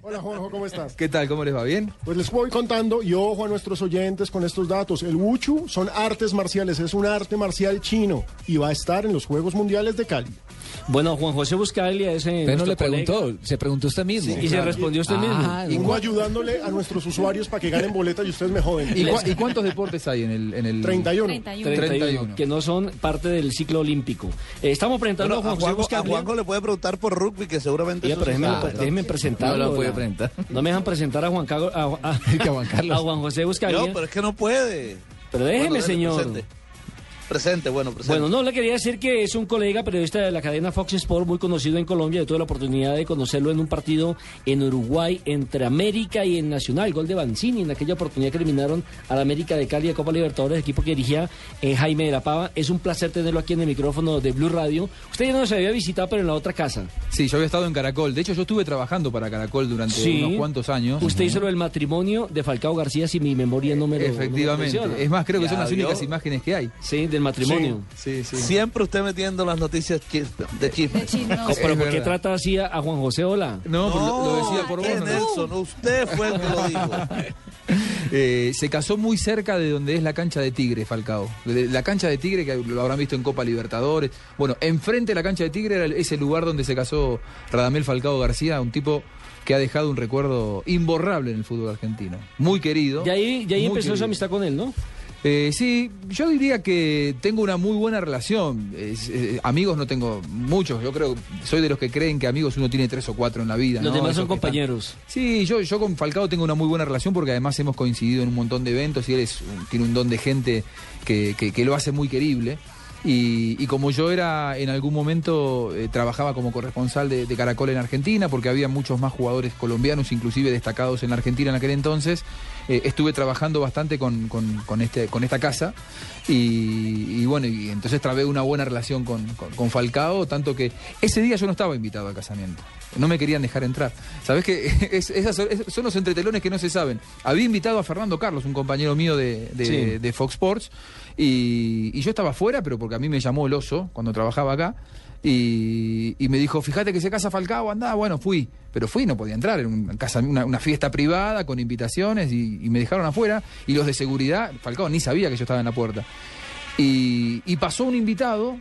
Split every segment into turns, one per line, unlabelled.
Hola Juanjo, ¿cómo estás?
¿Qué tal? ¿Cómo les va? ¿Bien?
Pues les voy contando y ojo a nuestros oyentes con estos datos. El Wuchu son artes marciales, es un arte marcial chino y va a estar en los Juegos Mundiales de Cali.
Bueno, Juan José Buscalia es eh,
Pero no le preguntó,
colega.
se preguntó usted mismo.
Y se respondió usted mismo.
Ah,
¿y, uno ayudándole a nuestros usuarios para que ganen boletas y ustedes me joden.
y y cuántos deportes hay en el, en el
31.
31,
31.
que no son parte del ciclo olímpico. Eh, estamos presentando
Bueno,
a Juan José
Juanjo, a. Juanjo le puede preguntar por rugby, que seguramente eso
pero
sí
déjeme, presentarlo.
No lo puede
¿verdad?
presentar.
No me dejan presentar a Juan, Cago- a, a-
Que a Juan Carlos.
a Juan José Buscalia.
No, pero es que no puede.
Pero déjeme, señor.
Presente. Presente, bueno, presente.
Bueno, no, le quería decir que es un colega periodista de la cadena Fox Sport, muy conocido en Colombia. Yo tuve la oportunidad de conocerlo en un partido en Uruguay entre América y el Nacional, gol de Banzini, en aquella oportunidad que eliminaron a la América de Cali de Copa Libertadores, equipo que dirigía eh, Jaime de la Pava. Es un placer tenerlo aquí en el micrófono de Blue Radio. Usted ya no se había visitado, pero en la otra casa.
Sí, yo había estado en Caracol. De hecho, yo estuve trabajando para Caracol durante
Sí.
unos cuantos años.
Usted hizo lo del matrimonio de Falcao García, si mi memoria no me lo no me lo
Efectivamente. es más, creo que
Ya
son las
vio.
únicas imágenes que hay.
Sí, del matrimonio.
Sí, sí.
Siempre usted metiendo las noticias chis- de chisme.
Pero ¿por qué trata así a, Juan José Ola?
No, pero lo, lo decía por vos. ¿no?
Nelson, usted fue el que lo dijo.
Eh, se casó muy cerca de donde es la cancha de Tigre, Falcao. La cancha de Tigre, que lo habrán visto en Copa Libertadores. Bueno, enfrente de la cancha de Tigre era el- ese lugar donde se casó Radamel Falcao García, un tipo que ha dejado un recuerdo imborrable en el fútbol argentino. Muy querido.
Y ahí, y ahí empezó
querido.
esa amistad con él, ¿no?
Eh, sí, yo diría que tengo una muy buena relación. Eh, amigos no tengo muchos. Yo creo, soy de los que creen que amigos uno tiene tres o cuatro en la vida.
Los
¿no?
demás
Esos
son
están-
compañeros.
Sí, yo, yo con Falcao tengo una muy buena relación porque además hemos coincidido en un montón de eventos y él es tiene un don de gente que, que- que lo hace muy querible. Y, y como yo era en algún momento, eh, trabajaba como corresponsal de, de Caracol en Argentina, porque había muchos más jugadores colombianos, inclusive destacados en la Argentina en aquel entonces, eh, estuve trabajando bastante con, con- con este, con esta casa. Y, y bueno, y entonces trabé una buena relación con, con- Falcao, tanto que ese día yo no estaba invitado al casamiento. No me querían dejar entrar. ¿Sabes? Es- esas son, es- son los entretelones que no se saben. Había invitado a Fernando Carlos, un compañero mío de, de-
Sí.
de Fox Sports, y, y yo estaba afuera, pero porque a mí me llamó el oso cuando trabajaba acá. Y, me dijo, fíjate que se casa Falcao, andá, bueno, fui. Pero fui, no podía entrar, era una, fiesta privada con invitaciones y, me dejaron afuera. Y los de seguridad, Falcao ni sabía que yo estaba en la puerta. Y pasó un invitado,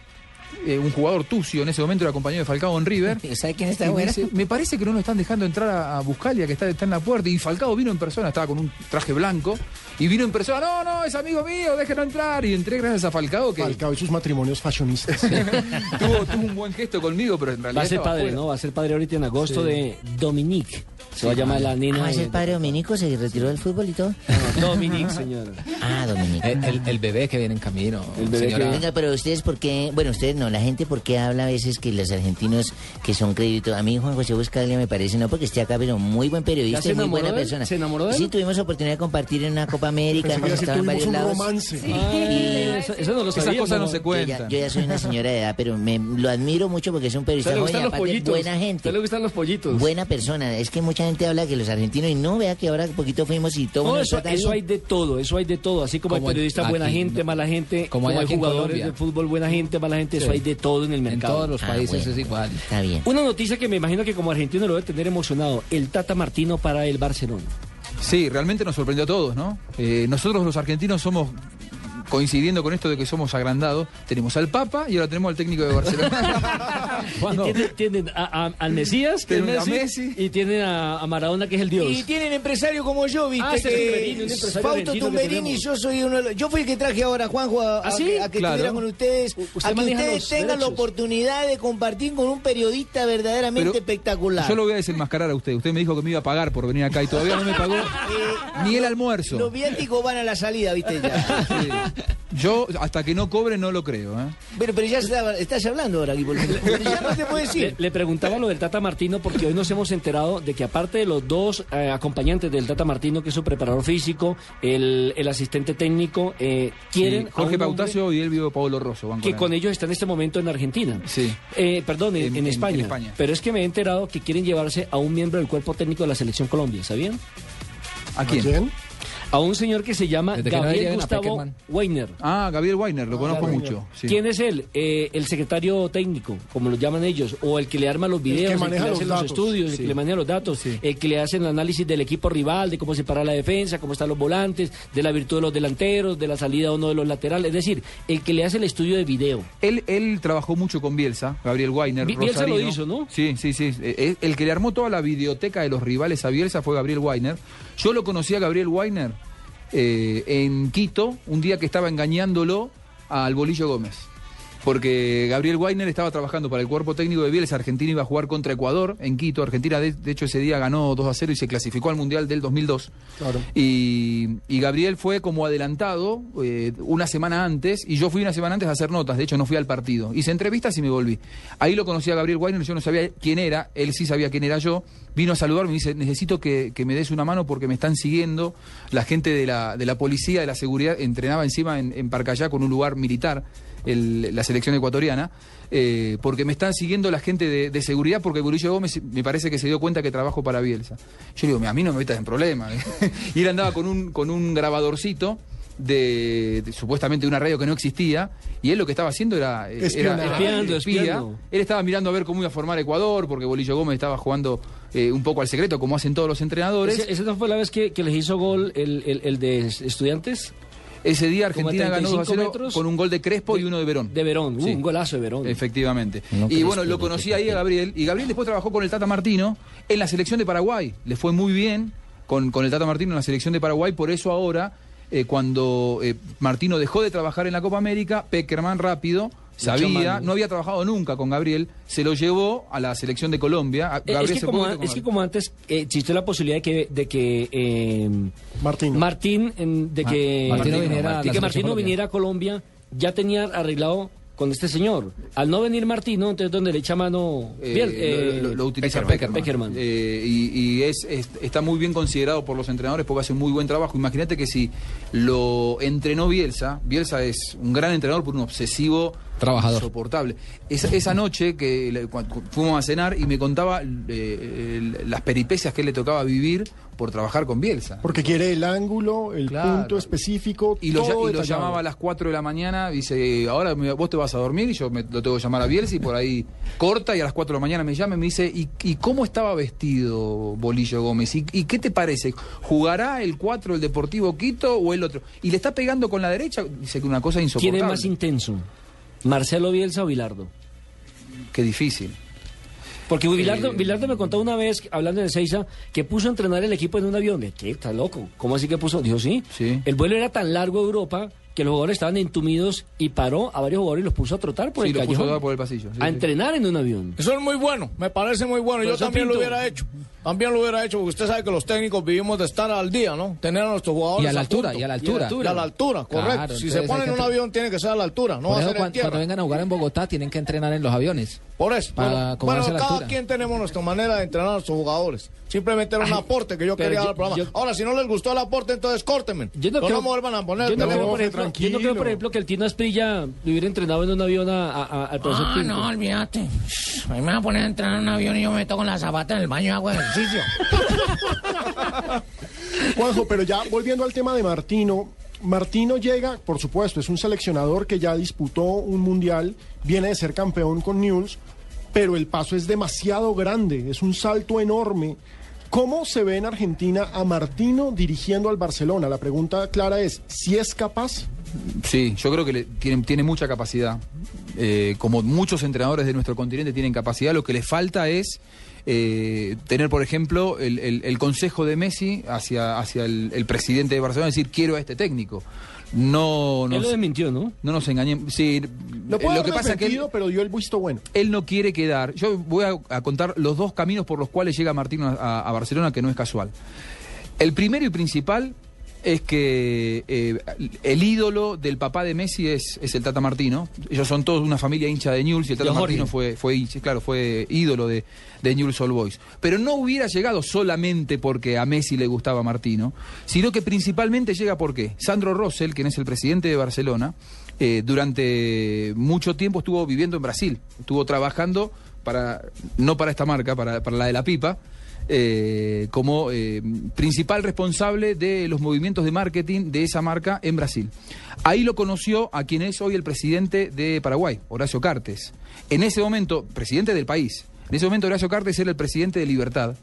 eh, un jugador tucio, en ese momento era compañero de Falcao en River.
¿Sabe quién está
Y me, me parece que no nos están dejando entrar a, a Buscalia, que está, está en la puerta. Y Falcao vino en persona, estaba con un traje blanco. Y vino en persona, no, no, es amigo mío, déjenlo entrar. Y entré gracias a Falcao, que
Falcao y sus matrimonios fashionistas.
tuvo, tuvo un buen gesto conmigo, pero en realidad.
Va a ser padre. ¿no? Va a ser padre ahorita en agosto de Dominique. Se va a llamar la nena.
Ah, ¿es el padre Dominico? ¿Se retiró del fútbol y todo?
No, Dominique, señor.
Ah, Dominico.
Eh,
El, el- el bebé que viene en camino.
El bebé que
señora.
viene.
Venga, pero ustedes, ¿por qué? Bueno, ustedes no, la gente, ¿por qué habla a veces que los argentinos que son créditos? A mí, Juan José Buscalia me parece, no porque esté acá, pero muy buen
¿Ya
periodista y muy buena
él?
persona.
¿Se enamoró de él?
Sí, tuvimos oportunidad de compartir en una Copa América,
Pensé que
hemos estado en varios
un
lados.
romance.
Ah, eso, eso no lo
Esas
sabía.
cosas no se
Yo
cuentan.
ya, yo ya soy una señora de edad, pero me, lo admiro mucho porque es un
¿A usted
periodista joven y
gustan los
aparte
pollitos?
buena
¿A
gente.
usted le gustan los pollitos?
Buena persona. Es que mucha gente habla que los argentinos y no vea que ahora un poquito fuimos y todo
No, eso, eso hay de todo, eso hay de todo. Así como,
Como
hay periodistas
aquí,
buena gente,
no.
mala gente,
Como
como,
hay en
jugadores
Colombia.
de fútbol buena gente, mala gente, eso hay de todo en el
En
mercado.
todos los
Ah,
países
bueno.
es igual.
Está bien.
Una noticia que me imagino que como argentino lo debe tener emocionado, el Tata Martino para el Barcelona.
Sí, realmente nos sorprendió a todos, ¿no? Eh, nosotros los argentinos somos, coincidiendo con esto de que somos agrandados, tenemos al Papa y ahora tenemos al técnico de Barcelona. Cuando-
Tienen, tienen a- a- al Mesías, que es
a
Messi,
Messi.
y tienen a, a Maradona, que es el Dios.
Y tienen empresario como yo, ¿viste?
Ah, empresario
Fausto Tumberini, yo soy uno de los- Yo fui el que traje ahora a Juanjo a, a-
¿Ah, sí?
a que
Claro.
estuviera con ustedes.
Usted
a que ustedes tengan la oportunidad de compartir con un periodista verdaderamente
Pero
espectacular.
Yo lo voy a desenmascarar a usted. Usted me dijo que me iba a pagar por venir acá y todavía no me pagó
Eh,
ni el almuerzo.
Los viáticos van a la salida, ¿viste? Ya.
Yo, hasta que no cobre, no lo creo. ¿eh?
Pero, pero ya estaba- estás hablando ahora, Guibo. Ya no te puedo
Le,
decir.
le preguntaba lo del Tata Martino porque hoy nos hemos enterado de que aparte de los dos eh, acompañantes del Tata Martino, que es su preparador físico, el, el asistente técnico, eh, quieren
Sí, Jorge Pautacio y Elvio Pablo Rosso van
que
con
ellos está en este momento en Argentina.
Sí.
Eh, perdón, en,
En-
España.
en España.
Pero es que me he enterado que quieren llevarse a un miembro del cuerpo técnico de la selección Colombia, ¿sabían?
¿A
¿A
quién?
A un señor que se llama
Desde que no
Gabriel Gustavo. Weiner.
Ah, Gabriel Weiner, lo conozco
Claro.
mucho. sí.
¿Quién es él? Eh, el secretario técnico, como lo llaman ellos, o el que le arma los videos, el que,
maneja
le
los
hace los,
datos.
estudios, el que le maneja los datos,
Sí.
el que le hace el análisis del equipo rival, de cómo se para la defensa, cómo están los volantes, de la virtud de los delanteros, de la salida o no de los laterales, es decir, el que le hace el estudio de video.
Él, él trabajó mucho con Bielsa, Gabriel Weiner.
Bi- Bielsa lo hizo, ¿no?
Sí, sí, sí. Eh, eh, El que le armó toda la videoteca de los rivales a Bielsa fue Gabriel Weiner. Yo lo conocí a Gabriel Weiner eh, en Quito, un día que estaba engañándolo al Bolillo Gómez. Porque Gabriel Weiner estaba trabajando para el cuerpo técnico de Bielsa. Argentina iba a jugar contra Ecuador en Quito. Argentina, de, de hecho, ese día ganó 2 a 0 y se clasificó al Mundial del 2002.
Claro.
Y, y Gabriel fue como adelantado eh, una semana antes, y yo fui una semana antes a hacer notas, de hecho no fui al partido. Hice entrevistas y me volví. Ahí lo conocí a Gabriel Weiner, yo no sabía quién era, él sí sabía quién era yo. Vino a saludarme y me dice, necesito que, que me des una mano porque me están siguiendo. La gente de la, de la policía, de la seguridad, entrenaba encima en, en Parcayá con un lugar militar, la selección ecuatoriana. eh, porque me están siguiendo la gente de, de seguridad porque Burillo Gómez me parece que se dio cuenta que trabajo para Bielsa. Yo le digo, a mí no me metas en problemas. y él andaba con un, con un grabadorcito de, de- supuestamente de una radio que no existía y él lo que estaba haciendo era, eh, era-
Espiando,
espía.
espiando.
Él estaba mirando a ver cómo iba a formar Ecuador porque Bolillo Gómez estaba jugando eh, un poco al secreto como hacen todos los entrenadores.
¿Ese- ¿Esa no fue la vez que, que les hizo gol el, el- el de estudiantes?
Ese día
como
Argentina ganó 2 a
35
0
metros.
con un gol de Crespo y uno de Verón.
De Verón, Uh,
Sí.
un golazo de Verón.
Efectivamente.
No
y bueno, lo
no
conocí ahí a Gabriel. Y Gabriel después trabajó con el Tata Martino en la selección de Paraguay. Le fue muy bien con, con el Tata Martino en la selección de Paraguay. Por eso ahora, eh, cuando eh, Martino dejó de trabajar en la Copa América, Peckerman rápido. Sabía, no había trabajado nunca con Gabriel, se lo llevó a la selección de Colombia.
Eh,
Gabriel
es, que
se
como, es que como antes eh, existió la posibilidad de que, de que eh,
Martín.
Martín, en- de que
Martino
que viniera a Colombia, ya tenía arreglado con este señor. Al no venir Martino, entonces donde le echa mano
Eh,
eh,
lo, lo- lo utiliza
Peckerman.
Peckerman.
Peckerman.
Eh, y y es, es- está muy bien considerado por los entrenadores porque hace un muy buen trabajo. Imagínate que si lo entrenó Bielsa, Bielsa es un gran entrenador por un obsesivo
Trabajador.
insoportable. Esa, esa noche que le- cuando fuimos a cenar y me contaba eh, el- las peripecias que él le tocaba vivir por trabajar con Bielsa.
Porque quiere el ángulo, el
Claro.
punto específico,
Y lo,
todo
ya- y lo
detallado.
llamaba a las 4 de la mañana, dice, ahora vos te vas a dormir y yo me, lo tengo que llamar a Bielsa y por ahí corta y a las 4 de la mañana me llama y me dice, ¿y, y cómo estaba vestido Bolillo Gómez? ¿Y, y qué te parece? ¿Jugará el 4 el Deportivo Quito o el otro? Y le está pegando con la derecha, dice que una cosa
¿Quién
insoportable.
es más intenso? ¿Marcelo Bielsa o Bilardo?
Qué difícil.
Porque Bilardo,
Eh,
Bilardo me contó una vez, hablando de Seiza, que puso a entrenar el equipo en un avión. ¿Qué? ¿Está loco? ¿Cómo así que puso? Dijo, sí.
Sí.
El vuelo era tan largo a Europa que los jugadores estaban entumidos y paró a varios jugadores y los puso a trotar por
Sí,
el
puso a dar por el pasillo. sí,
a
sí.
entrenar en un avión.
Eso es muy bueno, me parece muy bueno. Yo también lo hubiera hecho. También lo hubiera hecho, porque usted sabe que los técnicos vivimos de estar al día, ¿no? Tener a nuestros jugadores.
Y a la altura,
punto.
y a la altura.
Y a la altura, correcto.
Claro,
si se
hay
pone en un avión, tiene que ser a la altura, no
Por
va a
eso
ser en
cuando,
tierra.
cuando vengan a jugar en Bogotá tienen que entrenar en los aviones.
Por eso.
Para
bueno,
a
cada
altura.
quien tenemos nuestra manera de entrenar a nuestros jugadores. Simplemente era un aporte que yo quería
yo-
dar al programa.
yo-
Ahora, si no les gustó el aporte, entonces córtenme.
Yo no,
Pero
creo,
no me vuelvan a poner
yo
el
no yo no creo, por ejemplo, que el Tino Asprilla le hubiera entrenado en un avión a- a- a- al profesor
Ah,
Pinto.
no, olvídate. A mí me van a poner a entrenar en un avión y yo me meto con la zapata en el baño y hago ejercicio.
Juanjo, pero ya volviendo al tema de Martino, Martino llega, por supuesto, es un seleccionador que ya disputó un mundial, viene de ser campeón con News, pero el paso es demasiado grande, es un salto enorme. ¿Cómo se ve en Argentina a Martino dirigiendo al Barcelona? La pregunta clara es, ¿si es capaz?
Sí, yo creo que le- tiene, tiene mucha capacidad. Eh, como muchos entrenadores de nuestro continente tienen capacidad, lo que le falta es eh, tener, por ejemplo, el, consejo de Messi hacia, hacia el presidente de Barcelona, decir, quiero a este técnico. No,
Él
nos,
lo desmintió, ¿no?
no nos engañemos. Sí,
Lo, puede
lo
haber
que pasa es que él,
pero dio el visto bueno.
él no quiere quedar. Yo voy a, a contar los dos caminos por los cuales llega Martino a, a Barcelona, que no es casual. El primero y principal es que eh, el ídolo del papá de Messi es, es el Tata Martino. Ellos son todos una familia hincha de Newell's y el Tata. Martino fue, fue claro, fue ídolo de, de Newell's Old Boys. Pero no hubiera llegado solamente porque a Messi le gustaba Martino, sino que principalmente llega porque Sandro Rosell, quien es el presidente de Barcelona, eh, durante mucho tiempo estuvo viviendo en Brasil, estuvo trabajando para, no para esta marca, para, para la de la pipa, eh, como eh, principal responsable de los movimientos de marketing de esa marca en Brasil. Ahí lo conoció a quien es hoy el presidente de Paraguay, Horacio Cartes. En ese momento, presidente del país, en ese momento Horacio Cartes era el presidente de Libertad.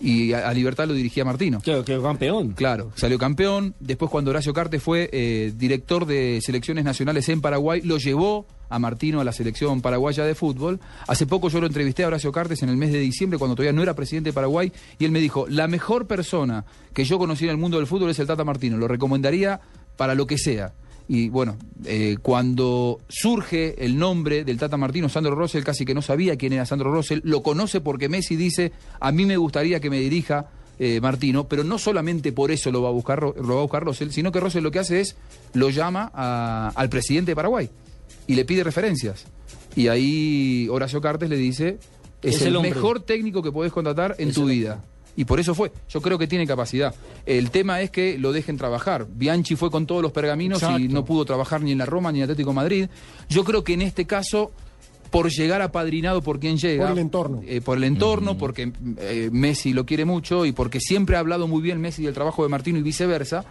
Y a, a Libertad lo dirigía Martino.
Quedó, quedó campeón.
Claro, salió campeón. Después, cuando Horacio Cartes fue eh, director de selecciones nacionales en Paraguay, lo llevó a Martino a la selección paraguaya de fútbol. Hace poco yo lo entrevisté a Horacio Cartes en el mes de diciembre, cuando todavía no era presidente de Paraguay, y él me dijo: La mejor persona que yo conocí en el mundo del fútbol es el Tata Martino. Lo recomendaría para lo que sea. Y bueno, eh, cuando surge el nombre del Tata Martino, Sandro Rosell casi que no sabía quién era Sandro Rosell, lo conoce porque Messi dice, a mí me gustaría que me dirija eh, Martino, pero no solamente por eso lo va a buscar, lo va a buscar Rosell, sino que Rosell lo que hace es, lo llama a- al presidente de Paraguay y le pide referencias. Y ahí Horacio Cartes le dice, es,
Es
el, mejor técnico que podés contratar en tu vida. Y por eso fue. Yo creo que tiene capacidad. El tema es que lo dejen trabajar. Bianchi fue con todos los pergaminos y no pudo trabajar ni en la Roma ni en Atlético de Madrid. Yo creo que en este caso, por llegar apadrinado por quien llega.
Por el entorno.
eh, por el entorno, porque eh, Messi lo quiere mucho y porque siempre ha hablado muy bien Messi del trabajo de Martino y viceversa,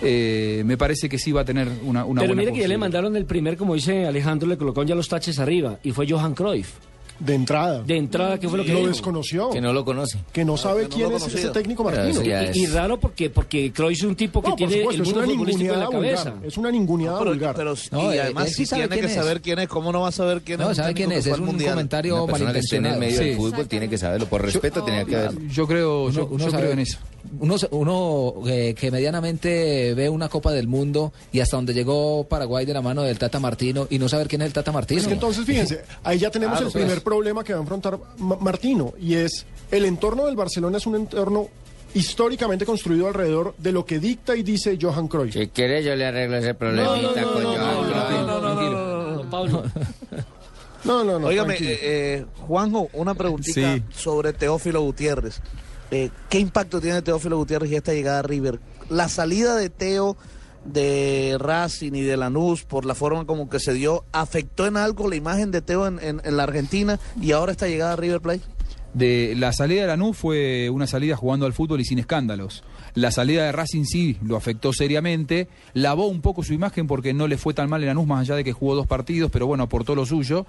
eh, me parece que sí va a tener una, una
Pero
buena
mire que ya le mandaron el primer, como dice Alejandro, le colocaron ya los taches arriba. Y fue Johan Cruyff.
De entrada.
De entrada, ¿qué fue lo que
lo
dijo?
desconoció.
Que no lo conoce.
Que no sabe
que no
quién es ese técnico Martino.
es-
Y raro porque, porque Cruyff es un tipo que
No,
tiene
supuesto,
el
es una
futbolístico en la
ninguneada
cabeza.
vulgar. Es una ninguneada
Pero,
vulgar.
pero-
No,
y además
sí
tiene que
es.
saber quién es, ¿cómo no va a saber quién
No,
es?
¿sabe quién es? Es un
Mundial?
comentario
Una persona que esté en el
malintencionado.
medio del
Sí.
fútbol tiene que saberlo. Por respeto tenía que haberlo.
Yo creo, yo,
Uno- uno
yo
sabe-
creo en eso.
Uno, uno eh, que medianamente ve una Copa del Mundo y hasta donde llegó Paraguay de la mano del Tata Martino y no saber quién es el Tata Martino.
Es que entonces, fíjense, ahí ya tenemos
Claro,
el primer
pues.
Problema que va a enfrentar Ma- Martino, y es el entorno del Barcelona es un entorno históricamente construido alrededor de lo que dicta y dice Johan Cruyff.
Si quiere yo le arreglo ese problemita con Johan
Pablo.
No, no, no.
Óigame, eh, eh, Juanjo, una preguntita
Sí.
sobre Teófilo Gutiérrez. Eh, ¿Qué impacto tiene Teófilo Gutiérrez y esta llegada a River? La salida de Teo de Racing y de Lanús por la forma como que se dio, ¿afectó en algo la imagen de Teo en, en- la Argentina y ahora esta llegada a River Plate?
De la salida de Lanús fue una salida jugando al fútbol y sin escándalos. La salida de Racing sí lo afectó seriamente, lavó un poco su imagen porque no le fue tan mal en Lanús, más allá de que jugó dos partidos, pero bueno, aportó lo suyo.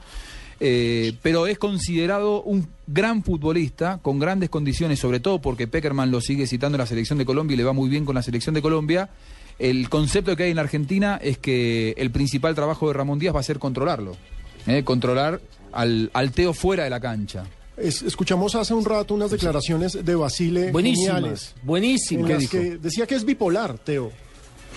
Eh, pero es considerado un gran futbolista con grandes condiciones, sobre todo porque Peckerman lo sigue citando en la selección de Colombia y le va muy bien con la selección de Colombia. El concepto que hay en la Argentina es que el principal trabajo de Ramón Díaz va a ser controlarlo, ¿eh? controlar al, al Teo fuera de la cancha.
Es- escuchamos hace un rato unas declaraciones de Basile
Buenísimas.
geniales, en
Buenísimas.
las que decía que es bipolar, Teo.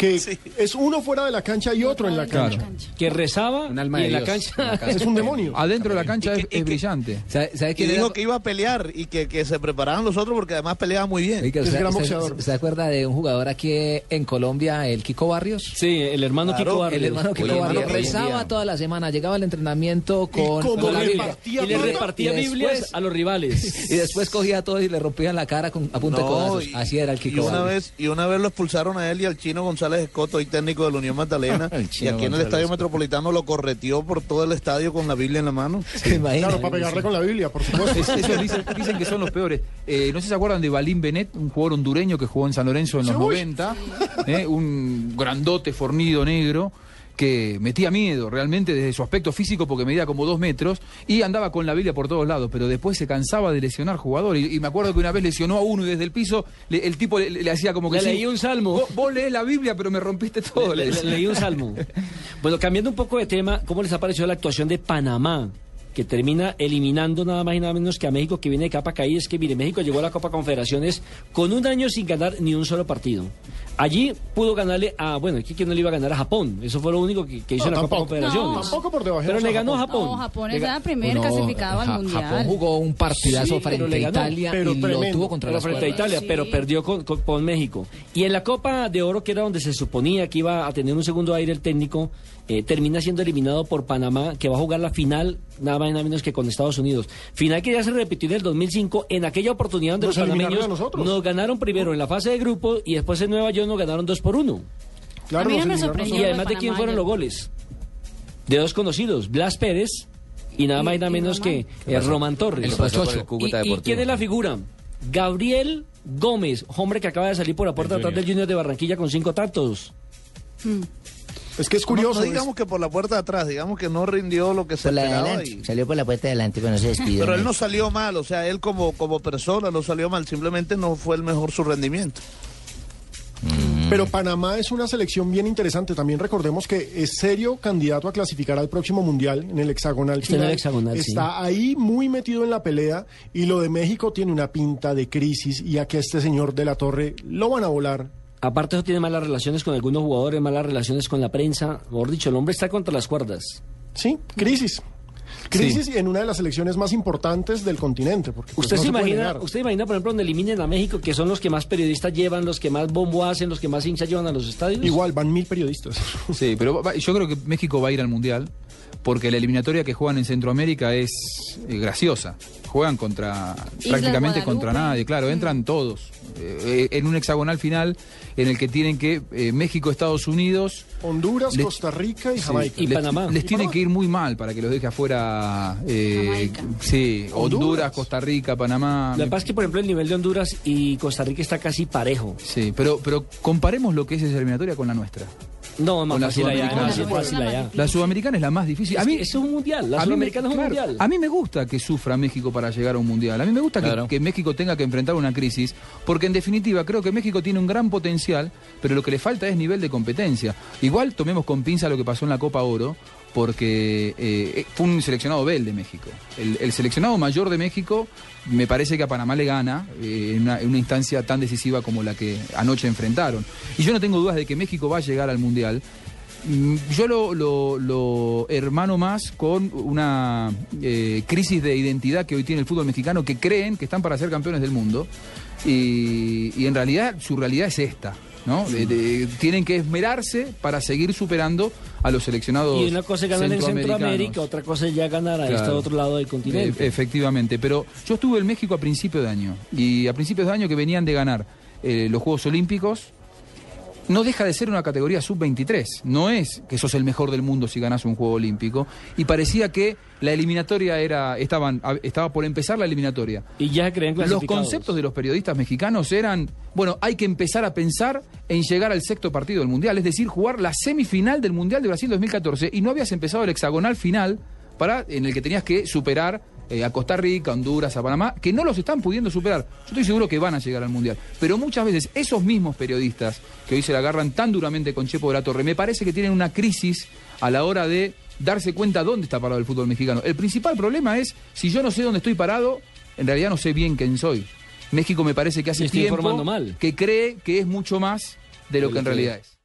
Que es uno fuera de la cancha y otro en la
Claro.
cancha.
Que rezaba
Un alma
y
de
en la
Dios.
cancha.
Es un demonio.
Adentro de la cancha
Y
es,
que- que-
brillante.
¿Sabe, sabe
Y dijo
era?
que iba a pelear y que, que se preparaban los otros porque además peleaba muy bien.
Oiga,
Es
¿usted-
gran boxeador.
¿Se acuerda de un jugador aquí en Colombia, el Kiko Barrios?
Sí, el hermano
Claro,
Kiko Barrios.
El hermano Kiko Barrios rezaba toda la semana, llegaba al entrenamiento con, con la Biblia.
Y le repartía
Y
Biblias
después-
a los rivales.
Y después cogía a todos y le rompían la cara con, a punta de codazos. Así era el Kiko
una
Barrios.
vez Y una vez lo expulsaron a él y al chino González Escoto, hoy técnico de la Unión Magdalena. Y aquí en el
González
Estadio. Metropolitano lo correteó por todo el estadio con la Biblia en la mano.
Claro, para pegarle con la Biblia, por supuesto.
Es- esos dicen, dicen que son los peores. Eh, no sé si se acuerdan de Balín Benet, un jugador hondureño que jugó en San Lorenzo en los
Sí, uy.
90, eh, un grandote fornido negro que metía miedo realmente desde su aspecto físico porque medía como dos metros y andaba con la Biblia por todos lados, pero después se cansaba de lesionar jugadores. Y, y me acuerdo que una vez lesionó a uno y desde el piso le- el tipo le, le hacía como que
Le
sí,
leí un salmo.
Vos, vos lees la Biblia pero me rompiste todo.
leí un salmo. Bueno, cambiando un poco de tema, ¿cómo les ha parecido la actuación de Panamá? Que termina eliminando nada más y nada menos que a México, que viene de capa caída. Es que, mire, México llegó a la Copa Confederaciones con un año sin ganar ni un solo partido. Allí pudo ganarle a, bueno, aquí que no le iba a ganar a Japón. Eso fue lo único que, que hizo
No,
en la Copa. Confederaciones.
No, tampoco por debajear
Pero le ganó a
Japón.
Japón.
No, Japón es el primer clasificado al
Ja-
mundial.
Japón jugó un partidazo
Sí,
frente a. Italia
Pero
y lo
tremendo.
tuvo contra
Pero
las
frente a. Italia,
Sí.
pero perdió con, con- con México. Y en la Copa de Oro, que era donde se suponía que iba a tener un segundo aire el técnico, eh, termina siendo eliminado por Panamá, que va a jugar la final, nada más y nada menos que con Estados Unidos. Final que ya se repitió en el 2005, en aquella oportunidad donde
Nos
los panameños nos ganaron primero en la fase de grupo y después en Nueva York nos ganaron dos por uno.
Claro,
A mí
nos
me sorprendió.
Y
de
además de quién fueron los goles. De dos conocidos, Blas Pérez y nada más y nada menos que eh, Román Torres.
El.
¿Y, quién es la figura? Gabriel Gómez, hombre que acaba de salir por la puerta atrás del Junior de Barranquilla con cinco tantos.
Es que es curioso.
no digamos que por la puerta de atrás, digamos que no rindió lo que se
Por la
esperaba.
adelante.
y-
Salió por la puerta de adelante, pero no se despidió.
Pero él no salió mal, o sea, él como, como persona no salió mal, simplemente no fue el mejor su rendimiento.
Pero Panamá es una selección bien interesante. También recordemos que es serio candidato a clasificar al próximo mundial en el hexagonal
Está en el
final.
sí.
Está ahí muy metido en la pelea y lo de México tiene una pinta de crisis y a que este señor de la Torre lo van a volar.
Aparte eso tiene malas relaciones con algunos jugadores, malas relaciones con la prensa. Mejor dicho, el hombre está contra las cuerdas.
Sí, crisis. Crisis en una de las selecciones más importantes del continente. Porque, pues,
¿Usted,
no
se
puede
imagina, usted imagina, por ejemplo, donde eliminen a México, que son los que más periodistas llevan, los que más bombo hacen, los que más hinchas llevan a los estadios?
Igual, van mil periodistas.
Sí, pero va- yo creo que México va a ir al Mundial porque la eliminatoria que juegan en Centroamérica es eh, graciosa. Juegan contra prácticamente contra nadie, claro, entran todos eh, en un hexagonal final en el que tienen que eh, México, Estados Unidos,
Honduras,
Les-
Costa Rica y
Sí,
Jamaica.
Y
les,
Panamá.
les
Y
tiene
Panamá.
que ir muy mal para que los deje afuera. eh, sí, Honduras.
Honduras.
Costa Rica, Panamá.
Pasa es que, por ejemplo, el nivel de Honduras y Costa Rica está casi parejo.
Sí, pero, pero comparemos lo que es esa eliminatoria con la nuestra.
No, más
la
fácil allá,
Sudamericana.
más fácil allá.
La sudamericana es la más difícil.
Es que eso es un mundial, la
a mí me-
sudamericana es un
claro,
mundial.
A mí me gusta que sufra México para llegar a un mundial. A mí me gusta que-
Claro.
que, México tenga que enfrentar una crisis, porque en definitiva creo que México tiene un gran potencial, pero lo que le falta es nivel de competencia. Igual tomemos con pinza lo que pasó en la Copa Oro, porque eh, fue un seleccionado B el de México. El, el seleccionado mayor de México me parece que a Panamá le gana eh, en, una, en una instancia tan decisiva como la que anoche enfrentaron. Y yo no tengo dudas de que México va a llegar al mundial. Mm, Yo lo, lo- lo hermano más con una eh, crisis de identidad que hoy tiene el fútbol mexicano, que creen que están para ser campeones del mundo y, y en realidad su realidad es esta. ¿no? Tienen que esmerarse para seguir superando a los seleccionados
Y una cosa es ganar en. Centroamérica, otra cosa es ya ganar a este
Claro.
otro lado del continente.
E- efectivamente, pero yo estuve en México a principio de año y a principios de año que venían de ganar eh, los Juegos Olímpicos, no deja de ser una categoría sub-23. No es que sos el mejor del mundo si ganas un Juego Olímpico. Y parecía que la eliminatoria era, estaban, estaba por empezar la eliminatoria.
Y ya creen
Los
clasificados.
conceptos de los periodistas mexicanos eran, bueno, hay que empezar a pensar en llegar al sexto partido del Mundial, es decir, jugar la semifinal del Mundial de Brasil 2014 y no habías empezado el hexagonal final para en el que tenías que superar eh, a Costa Rica, a Honduras, a Panamá, que no los están pudiendo superar. Yo estoy seguro que van a llegar al Mundial. Pero muchas veces esos mismos periodistas que hoy se la agarran tan duramente con Chepo de la Torre, me parece que tienen una crisis a la hora de darse cuenta dónde está parado el fútbol mexicano. El principal problema es, si yo no sé dónde estoy parado, en realidad no sé bien quién soy. México me parece que hace
estoy
tiempo
mal.
que cree que es mucho más de lo que en realidad es.